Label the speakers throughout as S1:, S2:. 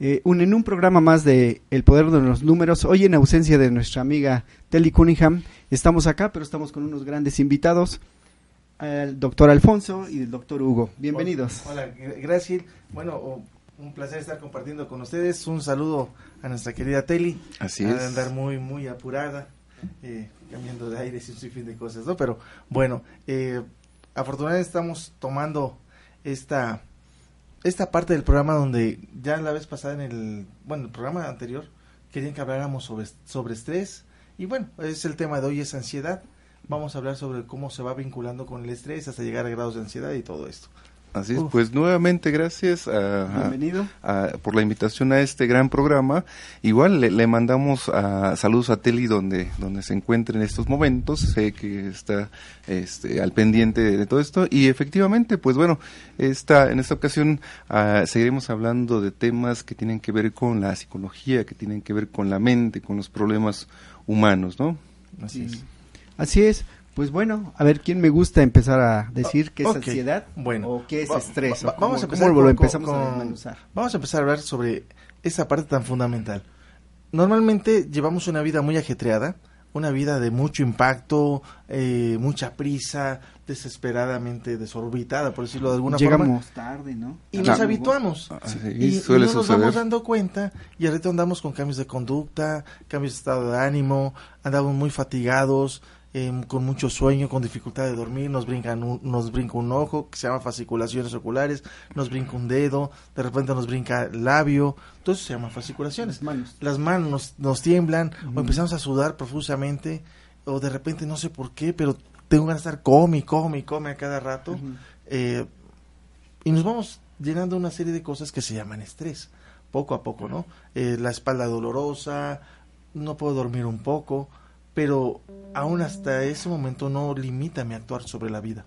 S1: Eh, un, en un programa más de El Poder de los Números, hoy en ausencia de nuestra amiga Telly Cunningham, estamos acá, pero estamos con unos grandes invitados, el doctor Alfonso y el doctor Hugo. Bienvenidos.
S2: Hola, gracias. Bueno, un placer estar compartiendo con ustedes. Un saludo a nuestra querida Telly.
S3: Así
S2: a
S3: es.
S2: andar muy, muy apurada, eh, cambiando de aire y un sinfín de cosas, ¿no? Pero bueno, eh, afortunadamente estamos tomando esta esta parte del programa donde ya la vez pasada en el, bueno, el programa anterior querían que habláramos sobre, sobre estrés y bueno, es el tema de hoy es ansiedad. Vamos a hablar sobre cómo se va vinculando con el estrés hasta llegar a grados de ansiedad y todo esto.
S3: Así es,
S2: Uf.
S3: pues nuevamente gracias a- a-
S1: Bienvenido.
S3: a- por la invitación a este gran programa. Igual le, le mandamos a, saludos a Teli donde, donde se encuentre en estos momentos. Sé que está este, al pendiente de, de todo esto. Y efectivamente, pues bueno, esta, en esta ocasión ah, seguiremos hablando de temas que tienen que ver con la psicología, que tienen que ver con la mente, con los problemas humanos, ¿no?
S2: Así
S1: Sí.
S2: es.
S1: Así es. Pues bueno, a ver, ¿quién me gusta empezar a decir qué es ansiedad?
S2: bueno.
S1: ¿O qué es
S2: Va-
S1: estrés?
S2: va-
S1: ¿O cómo-
S2: vamos a
S1: cómo
S2: con-
S1: empezamos a
S2: con-
S1: desmenuzar?
S2: Vamos a empezar a hablar sobre esa parte tan fundamental. Normalmente llevamos una vida muy ajetreada, una vida de mucho impacto, eh, mucha prisa, desesperadamente desorbitada, por decirlo de alguna forma.
S1: Llegamos tarde, ¿no?
S2: Y
S1: Ah,
S2: nos
S1: no.
S2: habituamos.
S3: Así
S2: Y, y
S3: suele
S2: no nos
S3: suceder.
S2: vamos dando cuenta y ahorita andamos con cambios de conducta, cambios de estado de ánimo, andamos muy fatigados, em, con mucho sueño, con dificultad de dormir, nos, brincan un- nos brinca un ojo que se llama fasciculaciones oculares, nos brinca un dedo, de repente nos brinca el labio, todo eso se llama fasciculaciones.
S1: Las manos.
S2: Las manos nos, nos tiemblan o empezamos a sudar profusamente o de repente no sé por qué, pero tengo ganas de estar come come come a cada rato. Eh, y nos vamos llenando una serie de cosas que se llaman estrés, poco a poco, ¿no? Eh, la espalda dolorosa, no puedo dormir un poco, pero aún hasta ese momento no limita mi actuar sobre la vida.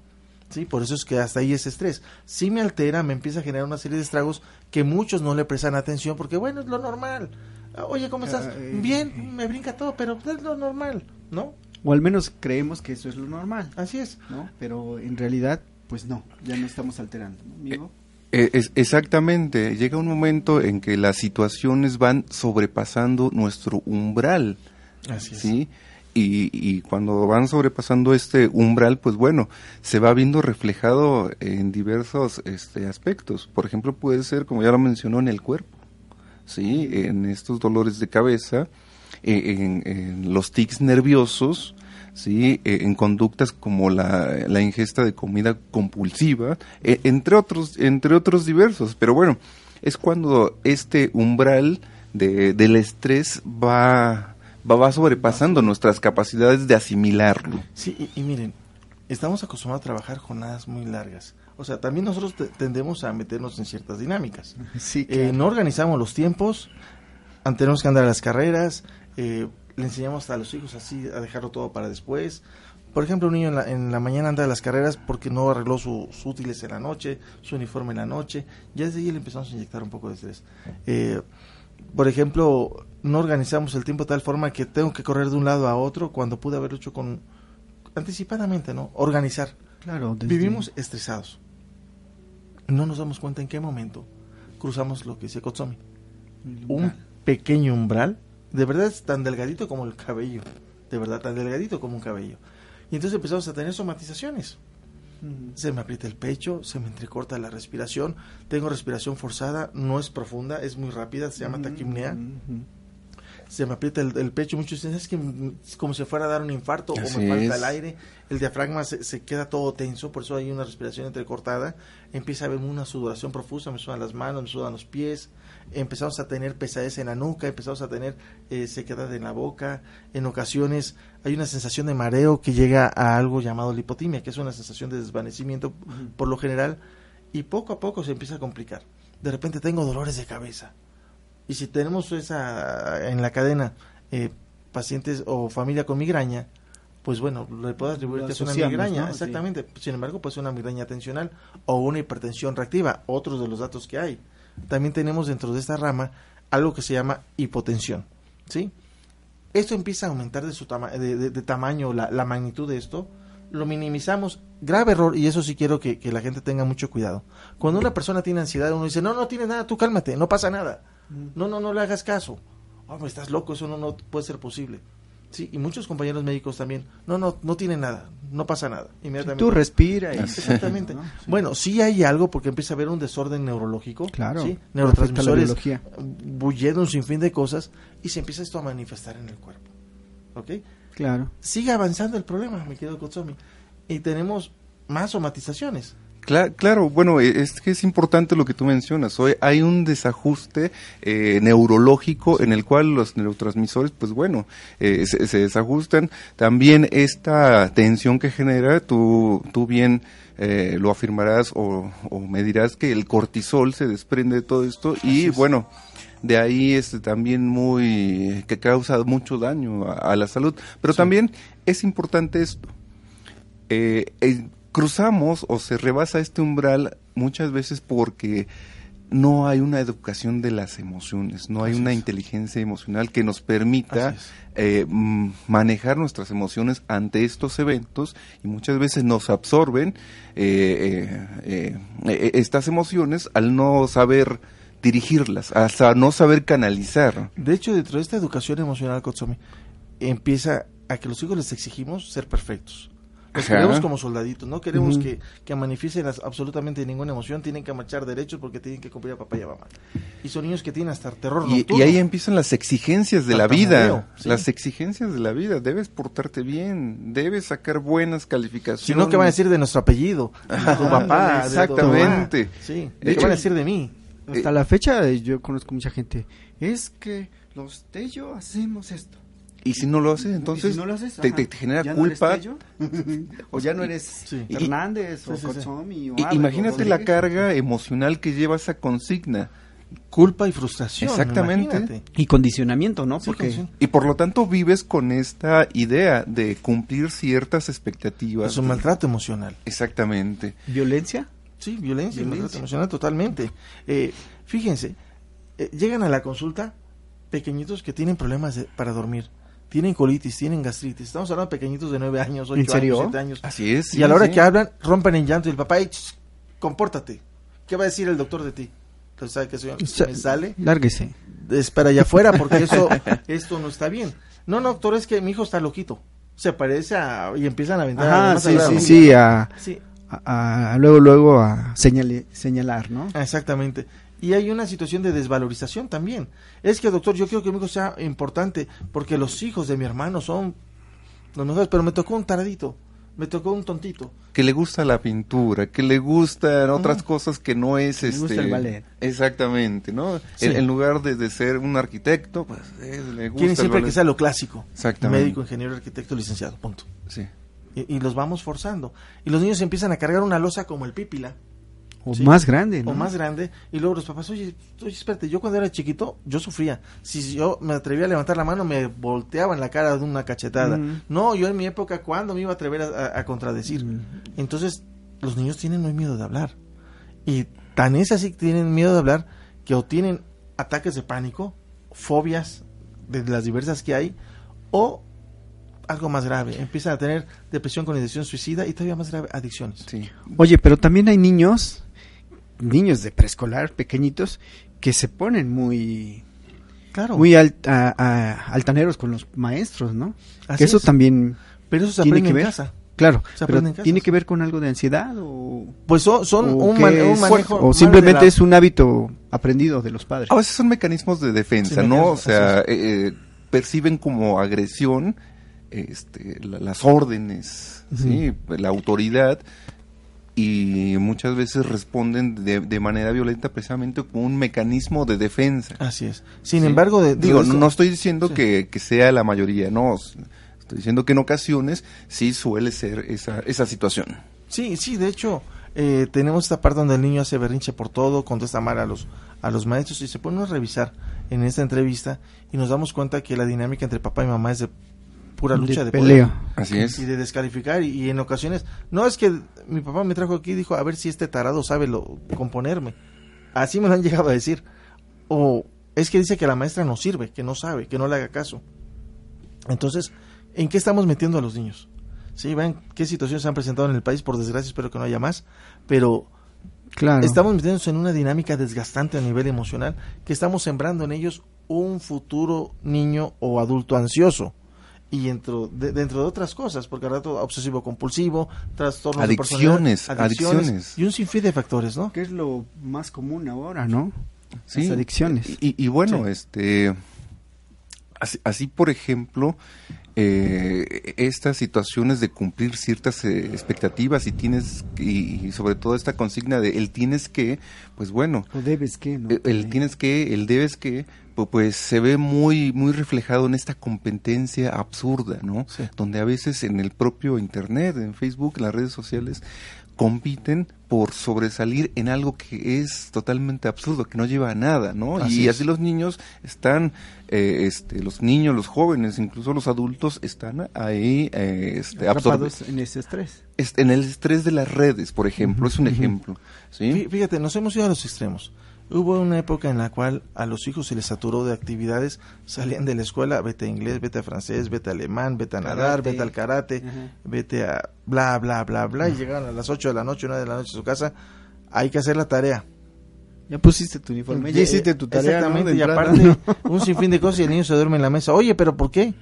S2: Sí, por eso es que hasta ahí es estrés. Si me altera, me empieza a generar una serie de estragos que muchos no le prestan atención porque, bueno, es lo normal. Ah, Oye, ¿cómo estás?
S1: Eh,
S2: Bien, me brinca todo, pero es lo normal, ¿no?
S1: O al menos creemos que eso es lo normal,
S2: Así es.
S1: ¿no? Pero en realidad, pues no, ya no estamos alterando, ¿no, amigo?
S3: Eh, es- exactamente, llega un momento en que las situaciones van sobrepasando nuestro umbral,
S2: Así es.
S3: Y, y cuando van sobrepasando este umbral, pues bueno, se va viendo reflejado en diversos este, aspectos. Por ejemplo, puede ser, como ya lo mencionó, en el cuerpo, ¿sí? En estos dolores de cabeza, eh, en, los tics nerviosos, ¿sí? Eh, en conductas como la, ingesta de comida compulsiva, eh, entre, otros, entre otros diversos. Pero bueno, es cuando este umbral de, del estrés va, va, va sobrepasando nuestras capacidades de asimilarlo.
S2: Sí, y, y miren, estamos acostumbrados a trabajar jornadas muy largas. O sea, también nosotros te- tendemos a meternos en ciertas dinámicas.
S1: Sí,
S2: Eh, no organizamos los tiempos, tenemos que andar a las carreras, eh, le enseñamos a los hijos así a dejarlo todo para después. Por ejemplo, un niño en la, en la mañana anda a las carreras porque no arregló su- sus útiles en la noche, su uniforme en la noche. Ya desde ahí le empezamos a inyectar un poco de estrés. Eh, por ejemplo, no organizamos el tiempo de tal forma que tengo que correr de un lado a otro cuando pude haberlo hecho con anticipadamente, ¿no? Organizar.
S1: Claro, desde-
S2: Vivimos estresados. No nos damos cuenta en qué momento cruzamos lo que dice Kotsomi. Un pequeño umbral, de verdad es tan delgadito como el cabello, de verdad tan delgadito como un cabello. Y entonces empezamos a tener somatizaciones. Se me aprieta el pecho, se me entrecorta la respiración, tengo respiración forzada, no es profunda, es muy rápida, se llama taquimnea. Se me aprieta el, el pecho, muchos dicen, es que mm, es como si fuera a dar un infarto o me falta
S3: es.
S2: el aire, el diafragma se, se queda todo tenso, por eso hay una respiración entrecortada, empieza a haber una sudoración profusa, me sudan las manos, me sudan los pies, empezamos a tener pesadez en la nuca, empezamos a tener eh, sequedad en la boca, en ocasiones hay una sensación de mareo que llega a algo llamado lipotimia, que es una sensación de desvanecimiento por lo general, y poco a poco se empieza a complicar. De repente tengo dolores de cabeza. Y si tenemos esa en la cadena eh, pacientes o familia con migraña, pues bueno, le puedo atribuir que es una migraña,
S1: ¿no? Sí.
S2: exactamente. Sin embargo, puede ser una migraña tensional o una hipertensión reactiva, otros de los datos que hay. También tenemos dentro de esta rama algo que se llama hipotensión, ¿sí? Esto empieza a aumentar de su tama- de, de- de tamaño la, la magnitud de esto, lo minimizamos. Grave error, y eso sí quiero que, que la gente tenga mucho cuidado. Cuando una persona tiene ansiedad, uno dice, no, no tiene nada, tú cálmate, no pasa nada. No, no, no le hagas caso. Hombre, estás loco, eso no, no puede ser posible. Sí, y muchos compañeros médicos también, no, no, no tiene nada, no pasa nada. Inmediatamente.
S1: Tú respira y...
S2: Exactamente.
S1: ¿no? Sí.
S2: Bueno, sí hay algo porque empieza a haber un desorden neurológico.
S1: Claro,
S2: ¿sí? Neurotransmisores, bulliendo un sinfín de cosas y se empieza esto a manifestar en el cuerpo. ¿Ok?
S1: Claro.
S2: Sigue avanzando el problema, mi querido Kotsomi. Y tenemos más somatizaciones.
S3: Cla- claro, bueno, e- es que es importante lo que tú mencionas. Hoy hay un desajuste eh, neurológico en el cual los neurotransmisores, pues bueno, eh, se, se desajustan. También esta tensión que genera, tú, tú bien eh, lo afirmarás o, o me dirás que el cortisol se desprende de todo esto y bueno, de ahí es también muy que causa mucho daño a, a la salud. Pero también es importante esto eh, eh, cruzamos o se rebasa este umbral muchas veces porque no hay una educación de las emociones, no hay una
S2: es.
S3: inteligencia emocional que nos permita eh, manejar nuestras emociones ante estos eventos y muchas veces nos absorben eh, eh, eh, eh, estas emociones al no saber dirigirlas, hasta no saber canalizar.
S2: De hecho, dentro de esta educación emocional, Kotsomi, empieza a que los hijos les exigimos ser perfectos. Los
S3: Ajá.
S2: queremos como soldaditos, no queremos que, que manifiesten absolutamente ninguna emoción, tienen que marchar derechos porque tienen que cumplir a papá y a mamá. Y son niños que tienen hasta terror
S3: Y,
S2: nocturno.
S3: y ahí empiezan las exigencias de la vida.
S2: Sí.
S3: Las exigencias de la vida. Debes portarte bien, debes sacar buenas calificaciones.
S2: Si no, ¿qué van a decir de nuestro apellido? De tu papá, de tu
S3: Exactamente.
S2: mamá. Sí,
S3: De
S2: ¿de ¿qué
S3: hecho-
S2: van a decir de mí?
S1: Hasta
S3: Eh,
S1: la fecha eh, yo conozco mucha gente. Es que los Tello hacemos esto.
S3: Y si no lo haces,
S1: ¿Y
S3: entonces
S1: si no lo haces?
S3: te,
S1: Ajá.
S3: te- te genera
S1: ¿Ya no eres
S3: culpa.
S1: Tello? o ya no eres
S2: Sí.
S3: Y-
S1: Hernández o
S2: sí, sí,
S1: o
S3: imagínate la carga emocional que lleva esa consigna.
S2: Culpa y frustración.
S3: Exactamente.
S2: imagínate.
S1: Y condicionamiento, ¿no?
S2: Sí,
S1: Porque
S3: Y por lo tanto vives con esta idea de cumplir ciertas expectativas.
S2: Es un maltrato emocional.
S3: Exactamente.
S1: violencia.
S2: Sí, violencia, y
S1: Violencia.
S2: maltrato emocional totalmente. Eh, fíjense, eh, llegan a la consulta pequeñitos que tienen problemas de- para dormir. Tienen colitis, tienen gastritis. Estamos hablando de pequeñitos de 9 años, 8
S1: ¿En serio?
S2: años, 7 años.
S3: Así es.
S2: y a la hora
S3: sí.
S2: que hablan, rompen en llanto y el papá, "Ey, ch, compórtate. ¿Qué va a decir el doctor de ti? Entonces, ¿sabe qué, señor? Me sale,
S1: Lárguese.
S2: espera allá afuera porque eso, esto no está bien. No, no, doctor, es que mi hijo está loquito. Se parece a... y empiezan a aventar... Además,
S1: sí, sí, sí, a,
S2: Sí,
S1: a- a- luego, luego a señale- señalar, ¿no?
S2: Ah, Exactamente. Y hay una situación de desvalorización también. Es que, doctor, yo quiero que mi hijo sea importante porque los hijos de mi hermano son los mejores, pero me tocó un taradito, me tocó un tontito.
S3: que le gusta la pintura, que le gustan otras cosas que no es
S1: Le
S3: este
S1: gusta el ballet.
S3: exactamente, ¿no?
S2: Sí.
S3: En, en lugar de, de ser un arquitecto, pues eh, le gusta
S2: Quieren
S3: el
S2: siempre
S3: ballet.
S2: que sea lo clásico.
S3: Exactamente.
S2: Médico, ingeniero, arquitecto, licenciado, punto.
S3: Sí.
S2: Y, y los vamos forzando. Y los niños empiezan a cargar una losa como el pípila.
S1: O
S2: Sí.
S1: más grande, ¿no?
S2: o más grande, y luego los papás, oye, oye, espérate, yo cuando era chiquito, yo sufría. Si yo me atrevía a levantar la mano, me volteaban la cara de una cachetada.
S1: Mm.
S2: No, yo en mi época, ¿cuándo me iba a atrever a, contradecir?
S1: Mm.
S2: Entonces, los niños tienen muy miedo de hablar. Y tan es así que tienen miedo de hablar, que o tienen ataques de pánico, fobias de las diversas que hay, o algo más grave, empiezan a tener depresión con ideación suicida y todavía más grave, adicciones.
S3: Sí.
S1: Oye, pero también hay niños, niños de preescolar, pequeñitos, que se ponen muy
S2: Claro.
S1: muy alt- a- a- altaneros con los maestros, ¿no?
S2: Así
S1: que eso
S2: es.
S1: también
S2: Pero eso se
S1: tiene
S2: aprende
S1: que
S2: en
S1: ver.
S2: casa.
S1: Claro,
S2: Se
S1: pero
S2: aprende en casa,
S1: tiene que ver con algo de ansiedad o,
S2: Pues son, son
S1: o
S2: un, manejo.
S1: o simplemente
S2: la-
S1: es un hábito aprendido de los padres.
S3: A veces son mecanismos de defensa,
S2: Sí,
S3: ¿no? O sea, eh, eh, perciben como agresión este, la- las órdenes, ¿sí? La autoridad y muchas veces responden de, de manera violenta precisamente como un mecanismo de defensa.
S2: Así es. Sin
S3: ¿sí?
S2: embargo, de,
S3: digo,
S2: de
S3: no,
S2: esto-
S3: no estoy diciendo
S2: Sí.
S3: que, que sea la mayoría, no. Estoy diciendo que en ocasiones sí suele ser esa, esa situación.
S2: Sí, sí, de hecho, eh, tenemos esta parte donde el niño hace berrinche por todo, contesta mal a los, a los maestros y se pone a revisar en esta entrevista y nos damos cuenta que la dinámica entre papá y mamá es de pura lucha de,
S1: de
S2: poder.
S1: pelea.
S3: Así es.
S2: y de descalificar y, y en ocasiones no es que mi papá me trajo aquí y dijo a ver si este tarado sabe lo componerme así me lo han llegado a decir o es que dice que la maestra no sirve que no sabe que no le haga caso entonces en qué estamos metiendo a los niños sí ven qué situaciones se han presentado en el país por desgracia espero que no haya más pero
S1: Claro.
S2: estamos metiéndonos en una dinámica desgastante a nivel emocional que estamos sembrando en ellos un futuro niño o adulto ansioso y dentro de, dentro de otras cosas porque al rato obsesivo compulsivo trastornos de
S3: Adicciones,
S2: personalidad,
S3: adicciones.
S2: y un sinfín de factores no
S1: que es lo más común ahora, ¿no?
S3: Sí,
S1: Las adicciones.
S3: Y, y bueno,
S2: Sí.
S3: este, así, así, por ejemplo, eh, estas situaciones de cumplir ciertas eh, expectativas y tienes, y, y sobre todo esta consigna de el tienes que, pues bueno,
S1: O debes que, ¿no?
S3: el, tienes que, el debes que, pues se ve muy, muy reflejado en esta competencia absurda, ¿no?
S2: Sí.
S3: Donde a veces en el propio internet, en Facebook, en las redes sociales, compiten por sobresalir en algo que es totalmente absurdo, que no lleva a nada, ¿no?
S2: Así
S3: y
S2: es.
S3: así los niños están, eh, este, los niños, los jóvenes, incluso los adultos están ahí, eh, este,
S1: Atrapados en ese estrés.
S3: est- en el estrés de las redes, por ejemplo, es un ejemplo,
S2: Fíjate, nos hemos ido a los extremos. Hubo una época en la cual a los hijos se les saturó de actividades, salían de la escuela, vete a inglés, vete a francés, vete a alemán, vete a nadar, vete al karate, vete a bla, bla, bla, bla, y llegaban a las 8 de la noche, 1 de la noche a su casa, hay que hacer la tarea.
S1: Ya pusiste tu uniforme, ya
S2: Eh,
S1: hiciste tu tarea.
S2: Exactamente, y aparte
S1: ¿no?
S2: un sinfín de cosas y el niño se duerme en la mesa. Oye, pero ¿por qué?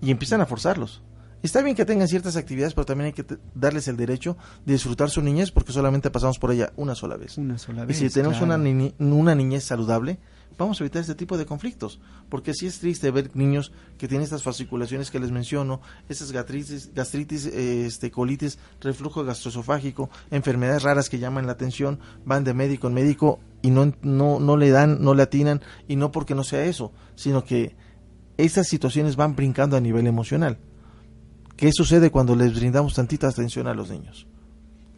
S2: Y empiezan a forzarlos. Está bien que tengan ciertas actividades, pero también hay que darles el derecho de disfrutar su niñez porque solamente pasamos por ella una sola vez.
S1: Una sola
S2: Y
S1: vez.
S2: si tenemos
S1: claro.
S2: una, niñe- una niñez saludable, vamos a evitar este tipo de conflictos. Porque sí es triste ver niños que tienen estas fasciculaciones que les menciono, esas gastritis, gastritis este, colitis, reflujo gastroesofágico, enfermedades raras que llaman la atención, van de médico en médico y no, no, no le dan, no le atinan, y no porque no sea eso, sino que estas situaciones van brincando a nivel emocional. ¿Qué sucede cuando les brindamos tantita atención a los niños?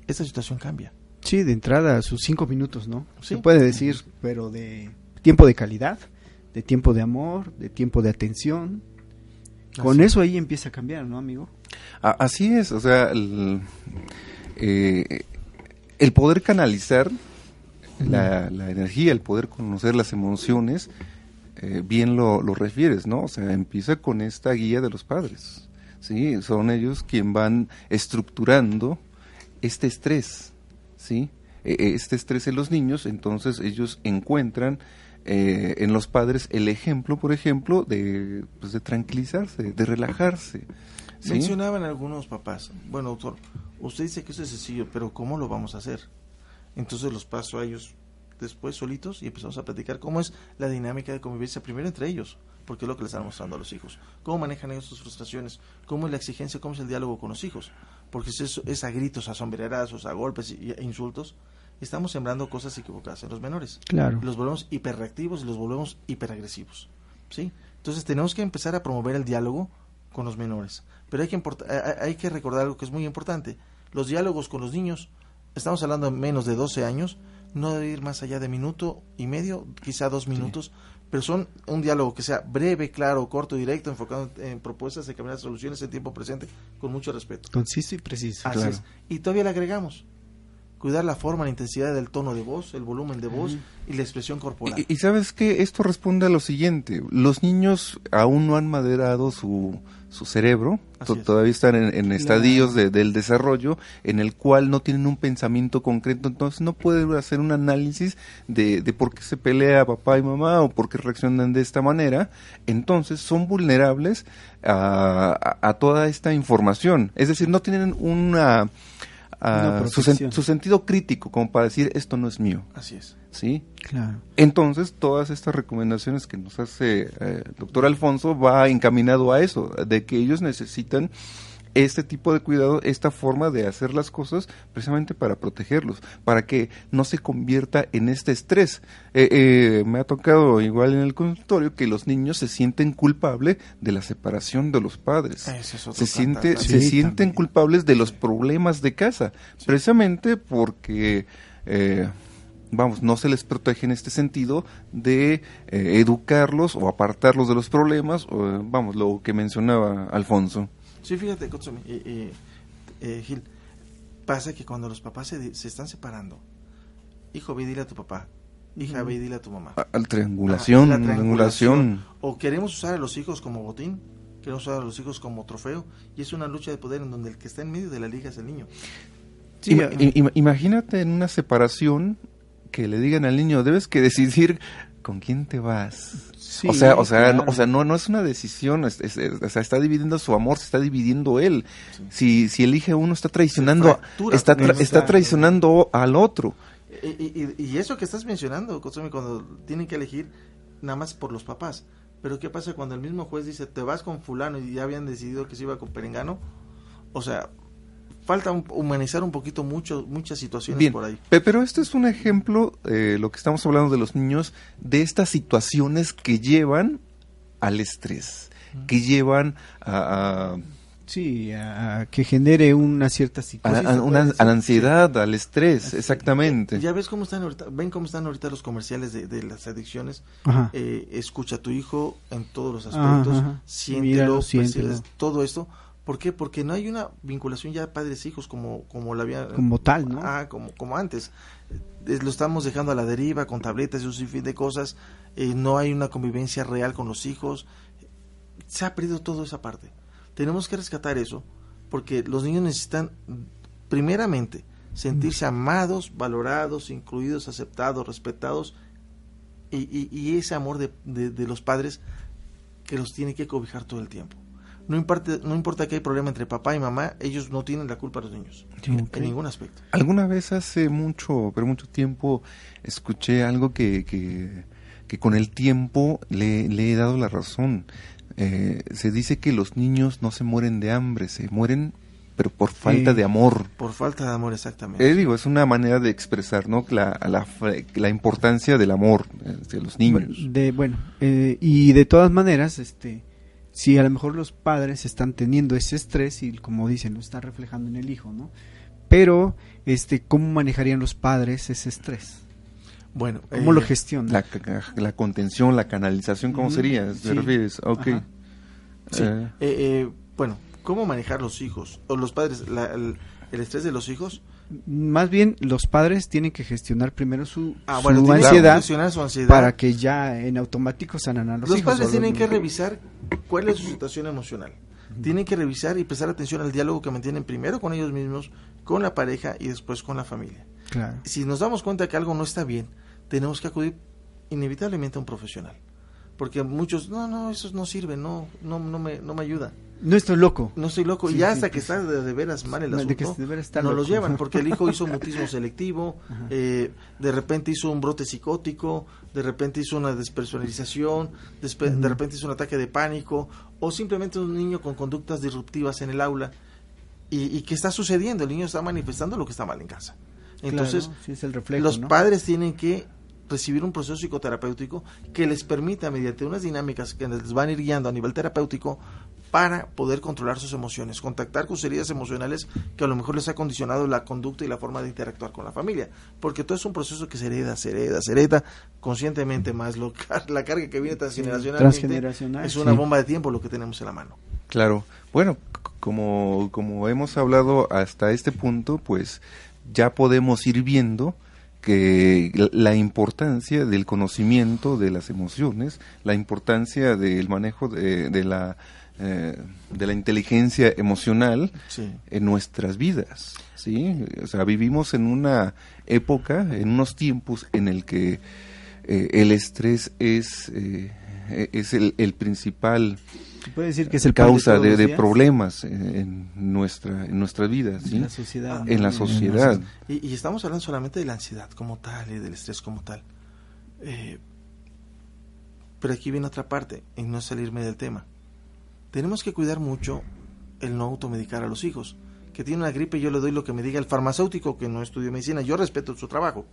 S2: Esta situación cambia.
S1: Sí, de entrada, sus cinco minutos, ¿no?
S2: Sí.
S1: Se puede decir, pero de tiempo de calidad, de tiempo de amor, de tiempo de atención. Con
S2: Así.
S1: eso ahí empieza a cambiar, ¿no, amigo?
S3: Así es, o sea, el, eh, el poder canalizar la, la energía, el poder conocer las emociones, eh, bien lo, lo refieres, ¿no? O sea, empieza con esta guía de los padres, ¿sí? Son ellos quien van estructurando este estrés, ¿sí? Eh, eh, Este estrés en los niños, entonces ellos encuentran eh, en los padres el ejemplo, por ejemplo, de, pues, de tranquilizarse, de relajarse.
S2: Mencionaban algunos papás, bueno, doctor, usted dice que eso es sencillo, pero ¿cómo lo vamos a hacer? Entonces los paso a ellos después solitos y empezamos a platicar cómo es la dinámica de convivencia primero entre ellos, porque es lo que les están mostrando a los hijos. ¿Cómo manejan ellos sus frustraciones? ¿Cómo es la exigencia? ¿Cómo es el diálogo con los hijos? Porque si es, es a gritos, a sombrerazos, a golpes y, e insultos, estamos sembrando cosas equivocadas en los menores.
S1: Claro.
S2: Los volvemos hiperreactivos y los volvemos hiperagresivos. ¿sí? Entonces tenemos que empezar a promover el diálogo con los menores. Pero hay que, importa- hay- hay que recordar algo que es muy importante. Los diálogos con los niños, estamos hablando de menos de 12 años, no debe ir más allá de minuto y medio, quizá dos minutos, pero son un diálogo que sea breve, claro, corto, directo, enfocado en propuestas de caminar soluciones en tiempo presente, con mucho respeto.
S1: Conciso y preciso.
S2: Así es. Y todavía le agregamos, cuidar la forma, la intensidad del tono de voz, el volumen de voz y la expresión corporal.
S3: Y, y sabes que esto responde a lo siguiente, los niños aún no han maderado su, su cerebro,
S2: es.
S3: todavía están en, en estadios de- del desarrollo en el cual no tienen un pensamiento concreto, entonces no pueden hacer un análisis de, de por qué se pelea papá y mamá o por qué reaccionan de esta manera, entonces son vulnerables a, a- a toda esta información, es decir, no tienen una... Su, sen- su sentido crítico como para decir esto no es mío,
S2: Así es.
S3: ¿sí?
S1: Claro.
S3: Entonces, todas estas recomendaciones que nos hace eh, el doctor Alfonso va encaminado a eso, de que ellos necesitan este tipo de cuidado, esta forma de hacer las cosas precisamente para protegerlos, para que no se convierta en este estrés. Eh, eh, me ha tocado igual en el consultorio que los niños se sienten culpables de la separación de los padres.
S2: Es
S3: Se, siente, se sienten
S1: también.
S3: culpables de los problemas de casa, precisamente porque... eh, vamos, no se les protege en este sentido de eh, educarlos o apartarlos de los problemas, o, vamos, lo que mencionaba Alfonso.
S2: Sí, fíjate, Kotsumi, eh, eh, eh, Gil, pasa que cuando los papás se, se están separando, hijo, ve y dile a tu papá, hija, ve y dile a tu mamá.
S3: A- Al triangulación,
S2: Ah, la
S3: triangulación.
S2: O queremos usar a los hijos como botín, queremos usar a los hijos como trofeo, y es una lucha de poder en donde el que está en medio de la liga es el niño.
S3: Ima-
S2: eh,
S3: ima- imagínate en una separación que le digan al niño, debes que decidir con quién te vas.
S1: Sí,
S3: o sea, o sea,
S1: claro.
S3: no, o sea, no, no es una decisión, es- es- es- o sea, está dividiendo su amor, se está dividiendo él. Si, si elige uno, está traicionando,
S2: fractura
S3: está, tra- está traicionando al otro.
S2: Y, y- y eso que estás mencionando, cuando tienen que elegir nada más por los papás. Pero ¿qué pasa cuando el mismo juez dice, te vas con fulano y ya habían decidido que se iba con Perengano? O sea, falta un- humanizar un poquito mucho, muchas situaciones
S3: Bien,
S2: por ahí.
S3: pe- pero este es un ejemplo, eh, lo que estamos hablando de los niños, de estas situaciones que llevan al estrés, que llevan a, a-
S1: Sí, a, a que genere una cierta
S3: a-
S1: psicosis.
S3: a una- la ansiedad, al estrés, exactamente.
S2: Ya ves cómo están ahorita, ven cómo están ahorita los comerciales de, de las adicciones. Eh, escucha a tu hijo en todos los aspectos,
S1: ajá.
S2: siéntelo,
S1: Míralo, siéntelo.
S2: todo esto. ¿Por qué? Porque no hay una vinculación ya padres-hijos como, como la había...
S1: Como tal, ¿no?
S2: Ah, como, como antes. Eh, lo estamos dejando a la deriva con tabletas y un sinfín de cosas. Eh, no hay una convivencia real con los hijos. Se ha perdido toda esa parte. Tenemos que rescatar eso porque los niños necesitan, primeramente, sentirse amados, valorados, incluidos, aceptados, respetados y, y- y ese amor de, de- de los padres que los tiene que cobijar todo el tiempo. No importa, no importa que hay problema entre papá y mamá, ellos no tienen la culpa a los niños,
S1: Ok.
S2: en ningún aspecto.
S3: Alguna vez hace mucho, pero mucho tiempo, escuché algo que, que, que con el tiempo le, le he dado la razón. Eh, se dice que los niños no se mueren de hambre, se mueren pero por falta
S1: Sí.
S3: de amor.
S2: Por falta de amor, exactamente.
S3: Eh, digo, es una manera de expresar ¿no? la, la, la importancia del amor eh, de los niños.
S1: De, bueno, eh, y de todas maneras, este, si a lo mejor los padres están teniendo ese estrés y como dicen, lo están reflejando en el hijo, ¿no? Pero, este, ¿cómo manejarían los padres ese estrés?
S2: Bueno,
S1: ¿Cómo
S2: eh,
S1: lo gestionan?
S3: La, contención, la canalización, ¿cómo sería? ¿Te
S1: sí.
S3: refieres? Ok.
S2: Sí.
S3: Eh,
S2: Eh, eh, bueno, ¿cómo manejar los hijos? O los padres, la- el, el estrés de los hijos.
S1: Más bien, los padres tienen que gestionar primero su,
S2: Ah,
S1: su
S2: bueno, tienen
S1: ansiedad
S2: gestionar su ansiedad.
S1: para que ya en automático sanan a los,
S2: Los
S1: hijos.
S2: padres
S1: o
S2: tienen
S1: los-
S2: que revisar cuál es su situación emocional. Tienen que revisar y prestar atención al diálogo que mantienen primero con ellos mismos, con la pareja y después con la familia.
S1: Claro.
S2: Si nos damos cuenta que algo no está bien, tenemos que acudir inevitablemente a un profesional. Porque muchos, no, no, eso no sirve, no, no, no, me, no me ayuda.
S1: No estoy loco.
S2: No estoy loco.
S1: Sí,
S2: y ya
S1: sí,
S2: hasta que
S1: pues,
S2: está de, de veras mal el asunto,
S1: está
S2: nos los
S1: loco.
S2: llevan. Porque el hijo hizo mutismo selectivo, eh, de repente hizo un brote psicótico, de repente hizo una despersonalización, despe- de repente hizo un ataque de pánico, o simplemente un niño con conductas disruptivas en el aula. ¿Y, y qué está sucediendo? El niño está manifestando lo que está mal en casa. Entonces,
S1: Claro, sí es el reflejo,
S2: los
S1: ¿no?
S2: padres tienen que recibir un proceso psicoterapéutico que les permita, mediante unas dinámicas que les van a ir guiando a nivel terapéutico, para poder controlar sus emociones, contactar con sus heridas emocionales que a lo mejor les ha condicionado la conducta y la forma de interactuar con la familia. Porque todo es un proceso que se hereda, se hereda, se hereda conscientemente más. Lo, la carga que viene transgeneracionalmente
S1: transgeneracional,
S2: es una
S1: sí.
S2: bomba de tiempo lo que tenemos en la mano.
S3: Claro. Bueno, como, como hemos hablado hasta este punto, pues ya podemos ir viendo que la importancia del conocimiento de las emociones, la importancia del manejo de, de la eh, de la inteligencia emocional en nuestras vidas. ¿sí? O sea, vivimos en una época, en unos tiempos en el que eh, el estrés es, eh, es el, el principal
S1: puede decir que es el
S3: causa de, problemas en, nuestra en nuestra vida
S1: en la sociedad
S3: en la sociedad.
S2: y, y, estamos hablando solamente de la ansiedad como tal y del estrés como tal. Pero aquí viene otra parte en no salirme del tema. Tenemos que cuidar mucho el no automedicar a los hijos. Que tiene una gripe, yo le doy lo que me diga el farmacéutico que no estudió medicina. Yo respeto su trabajo,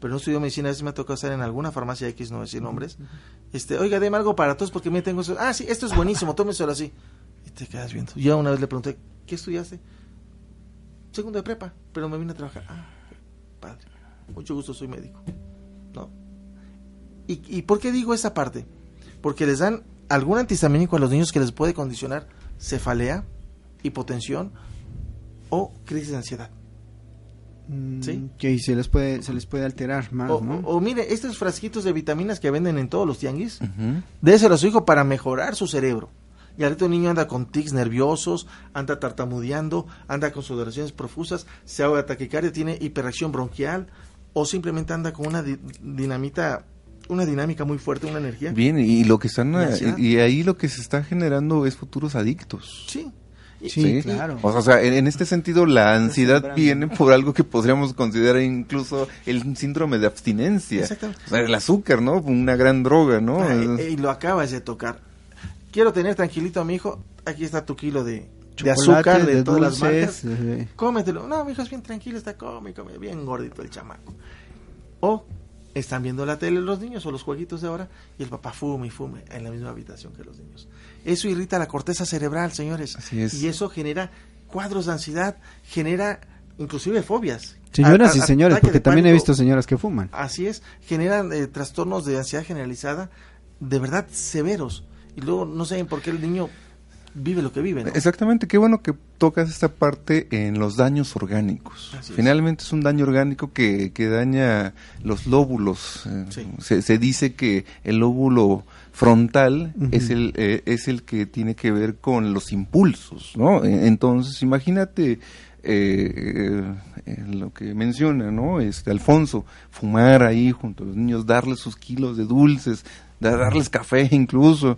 S2: pero no estudió medicina. A veces me ha tocado estar en alguna farmacia X, no decir nombres. Este, oiga, deme algo para todos porque me tengo eso. Ah, sí, esto es buenísimo, tómeselo así. Y te quedas viendo. Yo una vez le pregunté, ¿qué estudiaste? Segundo de prepa, pero me vine a trabajar. Ah, padre, mucho gusto, soy médico. ¿No? ¿Y, ¿Y por qué digo esa parte? Porque les dan algún antihistamínico a los niños que les puede condicionar cefalea, hipotensión o crisis de ansiedad.
S1: Mm, ¿Sí? Que se les puede se les puede alterar más,
S2: o,
S1: ¿no?
S2: o, mire, estos frasquitos de vitaminas que venden en todos los tianguis, déselo a su hijo para mejorar su cerebro. Y ahorita un niño anda con tics nerviosos, anda tartamudeando, anda con sudoraciones profusas, se ahoga taquicardia, tiene hiperreacción bronquial o simplemente anda con una dinamita una dinámica muy fuerte, una energía.
S3: Bien, y lo que están y, ahí lo que se está generando es futuros adictos.
S2: Sí.
S1: Sí, claro.
S3: O sea, en, este sentido la ansiedad viene por algo que podríamos considerar incluso el síndrome de abstinencia.
S2: Exactamente.
S3: O sea, el azúcar, ¿no? Una gran droga, ¿no?
S2: y lo acabas de tocar. Quiero tener tranquilito a mi hijo. Aquí está tu kilo de, de azúcar de, todas las marcas. Cómetelo. No, mi hijo es bien tranquilo, está cómico, bien gordito el chamaco. O están viendo la tele los niños o los jueguitos de ahora y el papá fume y fume en la misma habitación que los niños. Eso irrita la corteza cerebral, señores. Y eso genera cuadros de ansiedad, genera inclusive fobias.
S1: Señoras y señores, porque también he visto señoras que fuman.
S2: Así es, generan eh, trastornos de ansiedad generalizada de verdad severos. Y luego no saben por qué el niño vive lo que vive.
S3: Exactamente, qué bueno que tocas esta parte en los daños orgánicos. Finalmente es. un daño orgánico que, que daña los lóbulos. Eh, se, dice que el lóbulo frontal es, el, eh, es el que tiene que ver con los impulsos, ¿no? E, entonces, imagínate eh, lo que menciona, ¿no? Este Alfonso, fumar ahí junto a los niños, darles sus kilos de dulces, darles café incluso.